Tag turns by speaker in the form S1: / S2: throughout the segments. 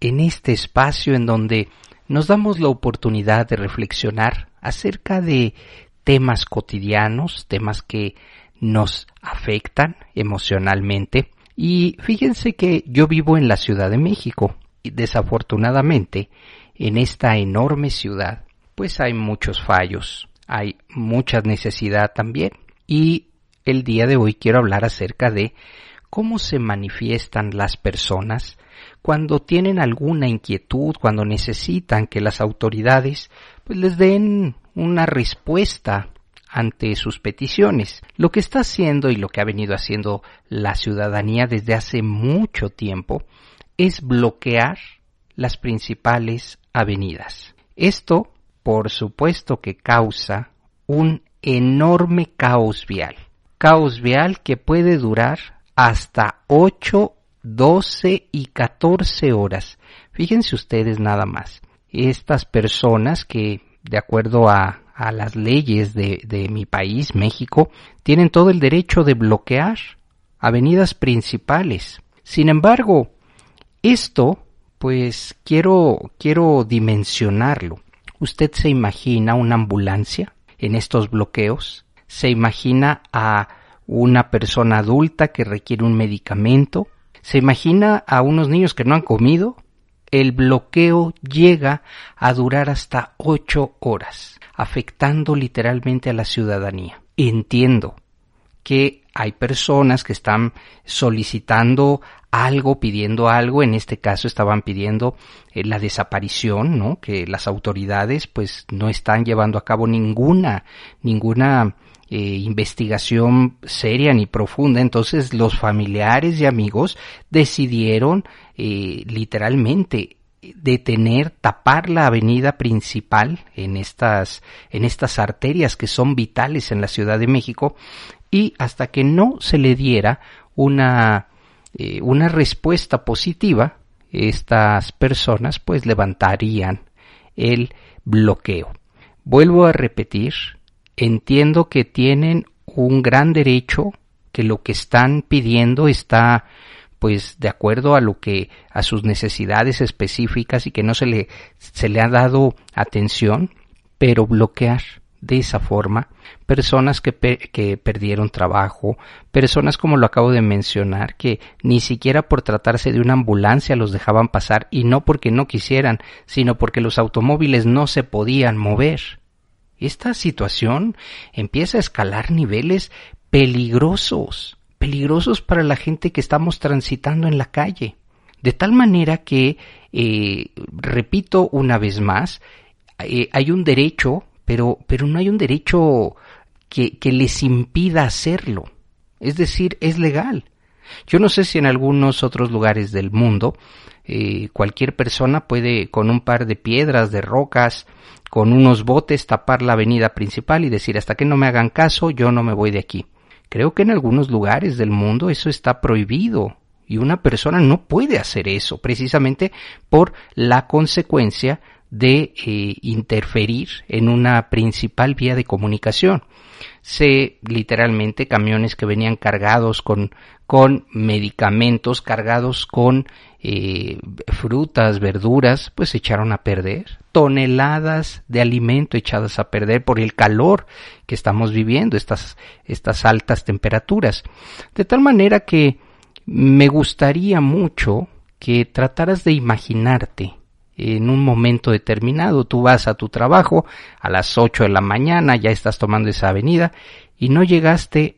S1: en este espacio en donde nos damos la oportunidad de reflexionar acerca de temas cotidianos, temas que nos afectan emocionalmente. Y fíjense que yo vivo en la Ciudad de México y desafortunadamente en esta enorme ciudad pues hay muchos fallos, hay mucha necesidad también. Y el día de hoy quiero hablar acerca de cómo se manifiestan las personas cuando tienen alguna inquietud, cuando necesitan que las autoridades pues les den una respuesta ante sus peticiones. Lo que está haciendo y lo que ha venido haciendo la ciudadanía desde hace mucho tiempo es bloquear las principales avenidas. Esto, por supuesto, que causa un enorme caos vial. Caos vial que puede durar hasta 8, 12 y 14 horas. Fíjense ustedes nada más. Estas personas que, de acuerdo a, a las leyes de, de mi país, México, tienen todo el derecho de bloquear avenidas principales. Sin embargo, esto, pues quiero, quiero dimensionarlo. ¿Usted se imagina una ambulancia en estos bloqueos? ¿Se imagina a una persona adulta que requiere un medicamento, se imagina a unos niños que no han comido, el bloqueo llega a durar hasta ocho horas, afectando literalmente a la ciudadanía. Entiendo que hay personas que están solicitando algo, pidiendo algo, en este caso estaban pidiendo eh, la desaparición, ¿no? Que las autoridades pues no están llevando a cabo ninguna ninguna eh, investigación seria ni profunda. Entonces los familiares y amigos decidieron eh, literalmente detener, tapar la avenida principal en estas, en estas arterias que son vitales en la Ciudad de México y hasta que no se le diera una, eh, una respuesta positiva, estas personas pues levantarían el bloqueo. Vuelvo a repetir, entiendo que tienen un gran derecho, que lo que están pidiendo está pues de acuerdo a lo que a sus necesidades específicas y que no se le se le ha dado atención, pero bloquear de esa forma personas que, que perdieron trabajo, personas como lo acabo de mencionar, que ni siquiera por tratarse de una ambulancia los dejaban pasar y no porque no quisieran, sino porque los automóviles no se podían mover. Esta situación empieza a escalar niveles peligrosos, peligrosos para la gente que estamos transitando en la calle. De tal manera que, eh, repito una vez más, eh, hay un derecho, pero, pero no hay un derecho que, que les impida hacerlo. Es decir, es legal. Yo no sé si en algunos otros lugares del mundo eh, cualquier persona puede con un par de piedras, de rocas, con unos botes tapar la avenida principal y decir hasta que no me hagan caso yo no me voy de aquí. Creo que en algunos lugares del mundo eso está prohibido y una persona no puede hacer eso precisamente por la consecuencia de eh, interferir en una principal vía de comunicación. Sé literalmente camiones que venían cargados con, con medicamentos, cargados con eh, frutas, verduras, pues se echaron a perder. Toneladas de alimento echadas a perder por el calor que estamos viviendo, estas, estas altas temperaturas. De tal manera que me gustaría mucho que trataras de imaginarte en un momento determinado. Tú vas a tu trabajo a las 8 de la mañana, ya estás tomando esa avenida y no llegaste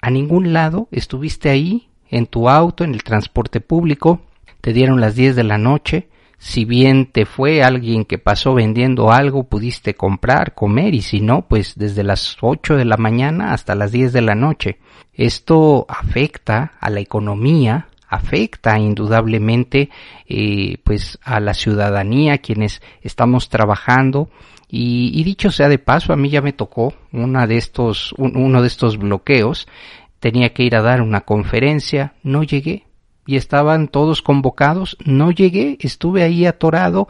S1: a ningún lado, estuviste ahí en tu auto, en el transporte público, te dieron las 10 de la noche, si bien te fue alguien que pasó vendiendo algo, pudiste comprar, comer, y si no, pues desde las 8 de la mañana hasta las 10 de la noche. Esto afecta a la economía, afecta indudablemente eh, pues a la ciudadanía, quienes estamos trabajando. Y, dicho sea de paso, a mí ya me tocó una de estos, uno de estos bloqueos. Tenía que ir a dar una conferencia, no llegué. Y estaban todos convocados, no llegué, estuve ahí atorado,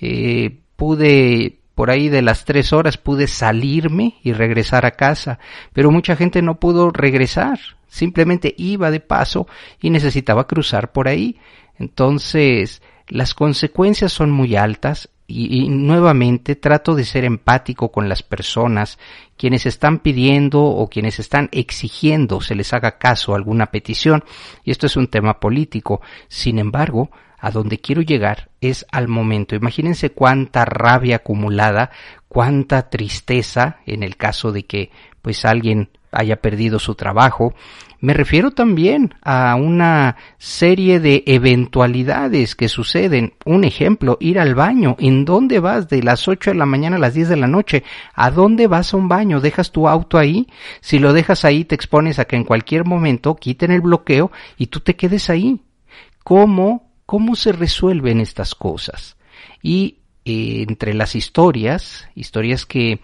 S1: eh, pude por ahí de las tres horas pude salirme y regresar a casa, pero mucha gente no pudo regresar, simplemente iba de paso y necesitaba cruzar por ahí. Entonces, las consecuencias son muy altas y, nuevamente trato de ser empático con las personas quienes están pidiendo o quienes están exigiendo se les haga caso a alguna petición y esto es un tema político. Sin embargo, a donde quiero llegar es al momento. Imagínense cuánta rabia acumulada, cuánta tristeza en el caso de que pues alguien haya perdido su trabajo. Me refiero también a una serie de eventualidades que suceden. Un ejemplo, ir al baño. ¿En dónde vas de las 8 de la mañana a las 10 de la noche? ¿A dónde vas a un baño? ¿Dejas tu auto ahí? Si lo dejas ahí te expones a que en cualquier momento quiten el bloqueo y tú te quedes ahí. ¿Cómo, cómo se resuelven estas cosas? Y eh, entre las historias, historias que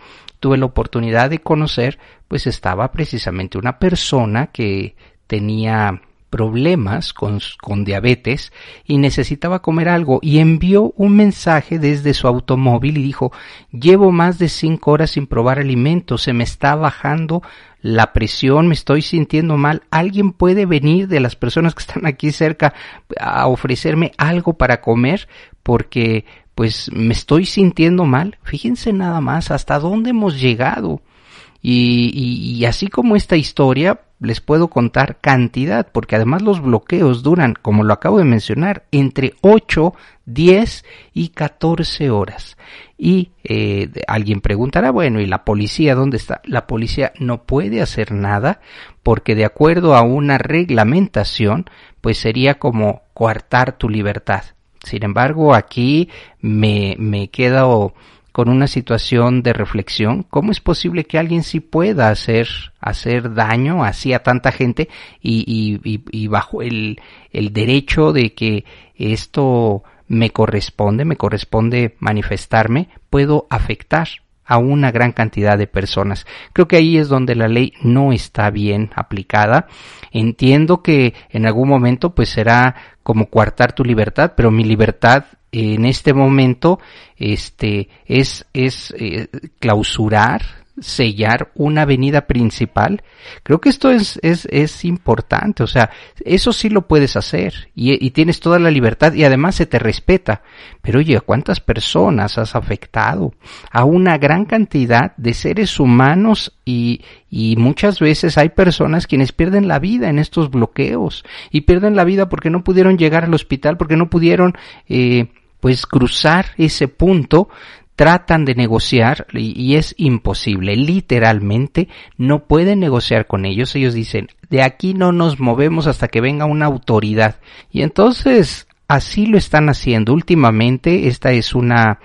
S1: tuve la oportunidad de conocer, pues estaba precisamente una persona que tenía problemas con, con, diabetes y necesitaba comer algo y envió un mensaje desde su automóvil y dijo llevo más de cinco horas sin probar alimentos, se me está bajando la presión, me estoy sintiendo mal, alguien puede venir de las personas que están aquí cerca a ofrecerme algo para comer porque pues me estoy sintiendo mal. Fíjense nada más hasta dónde hemos llegado. Y, y, así como esta historia, les puedo contar cantidad, porque además los bloqueos duran, como lo acabo de mencionar, entre 8, 10 y 14 horas. Y eh, alguien preguntará, bueno, ¿y la policía dónde está? La policía no puede hacer nada porque de acuerdo a una reglamentación, pues sería como coartar tu libertad. Sin embargo, aquí me, me quedo con una situación de reflexión. ¿Cómo es posible que alguien sí pueda hacer, hacer daño así a tanta gente y, y, y bajo el, el derecho de que esto me corresponde, me corresponde manifestarme, puedo afectar a una gran cantidad de personas. Creo que ahí es donde la ley no está bien aplicada. Entiendo que en algún momento pues será como coartar tu libertad, pero mi libertad en este momento este es es eh, clausurar sellar una avenida principal. Creo que esto es, es, es importante, o sea, eso sí lo puedes hacer y, y, tienes toda la libertad y además se te respeta. Pero oye, ¿a cuántas personas has afectado? A una gran cantidad de seres humanos y, y muchas veces hay personas quienes pierden la vida en estos bloqueos y pierden la vida porque no pudieron llegar al hospital, porque no pudieron eh, pues cruzar ese punto tratan de negociar y, es imposible, literalmente no pueden negociar con ellos, ellos dicen, de aquí no nos movemos hasta que venga una autoridad. Y entonces así lo están haciendo. Últimamente, esta es una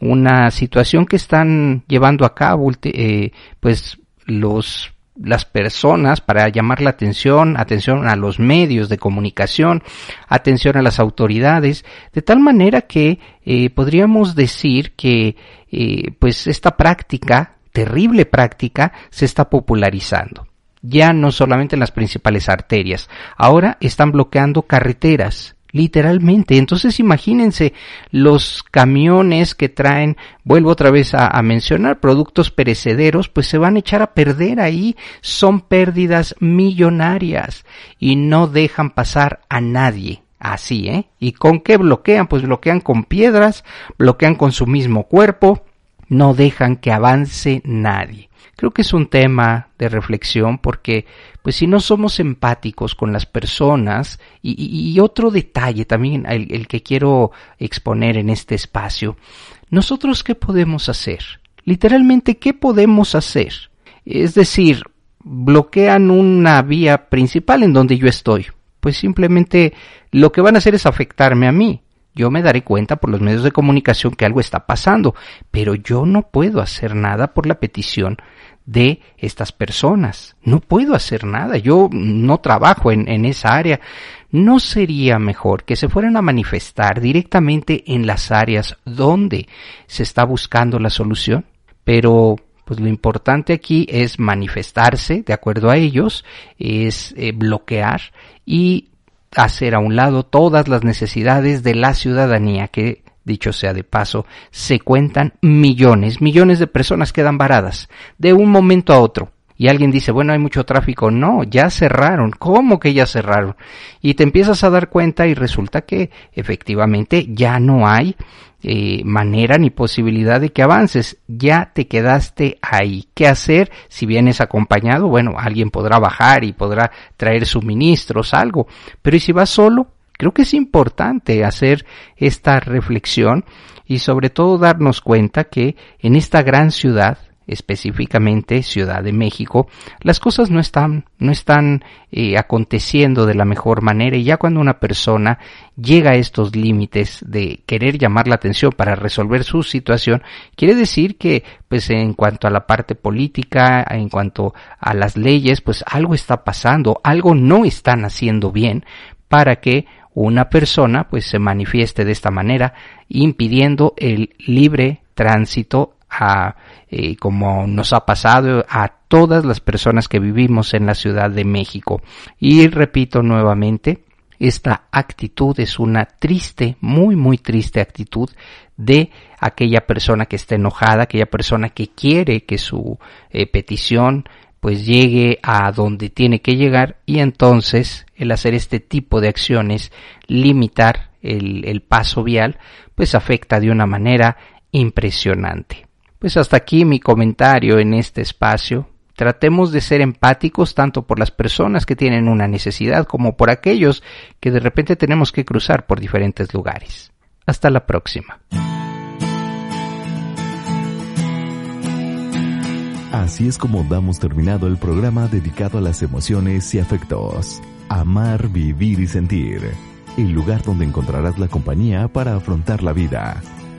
S1: una situación que están llevando a cabo eh, pues los las personas para llamar la atención, atención a los medios de comunicación, atención a las autoridades, de tal manera que eh, podríamos decir que eh, pues esta práctica, terrible práctica, se está popularizando. Ya no solamente en las principales arterias, ahora están bloqueando carreteras, literalmente. Entonces imagínense los camiones que traen, vuelvo otra vez a, mencionar, productos perecederos, pues se van a echar a perder ahí, son pérdidas millonarias y no dejan pasar a nadie. Así, ¿eh? ¿Y con qué bloquean? Pues bloquean con piedras, bloquean con su mismo cuerpo, no dejan que avance nadie. Creo que es un tema de reflexión porque, pues si no somos empáticos con las personas, y, otro detalle también, el, que quiero exponer en este espacio, nosotros qué podemos hacer? Literalmente, ¿qué podemos hacer? Es decir, bloquean una vía principal en donde yo estoy. Pues simplemente lo que van a hacer es afectarme a mí. Yo me daré cuenta por los medios de comunicación que algo está pasando, pero yo no puedo hacer nada por la petición de estas personas. No puedo hacer nada. Yo no trabajo en, esa área. ¿no sería mejor que se fueran a manifestar directamente en las áreas donde se está buscando la solución? Pero pues lo importante aquí es manifestarse de acuerdo a ellos, es eh, bloquear y hacer a un lado todas las necesidades de la ciudadanía que dicho sea de paso, se cuentan millones, millones de personas quedan varadas de un momento a otro y alguien dice, bueno, hay mucho tráfico. No, ya cerraron. ¿Cómo que ya cerraron? Y te empiezas a dar cuenta y resulta que efectivamente ya no hay eh, manera ni posibilidad de que avances. Ya te quedaste ahí. ¿Qué hacer? Si vienes acompañado, bueno, alguien podrá bajar y podrá traer suministros, algo. Pero ¿y si vas solo? Creo que es importante hacer esta reflexión y sobre todo darnos cuenta que en esta gran ciudad, específicamente Ciudad de México, las cosas no están, no están eh, aconteciendo de la mejor manera y ya cuando una persona llega a estos límites de querer llamar la atención para resolver su situación, quiere decir que, pues en cuanto a la parte política, en cuanto a las leyes, pues algo está pasando, algo no están haciendo bien para que una persona pues se manifieste de esta manera impidiendo el libre tránsito a, eh, como nos ha pasado a todas las personas que vivimos en la Ciudad de México. Y repito nuevamente, esta actitud es una triste, muy, muy triste actitud de aquella persona que está enojada, aquella persona que quiere que su eh, petición pues llegue a donde tiene que llegar y entonces el hacer este tipo de acciones, limitar el, el paso vial, pues afecta de una manera impresionante. Pues hasta aquí mi comentario en este espacio. Tratemos de ser empáticos tanto por las personas que tienen una necesidad como por aquellos que de repente tenemos que cruzar por diferentes lugares. Hasta la próxima.
S2: Así es como damos terminado el programa dedicado a las emociones y afectos. Amar, vivir y sentir. El lugar donde encontrarás la compañía para afrontar la vida.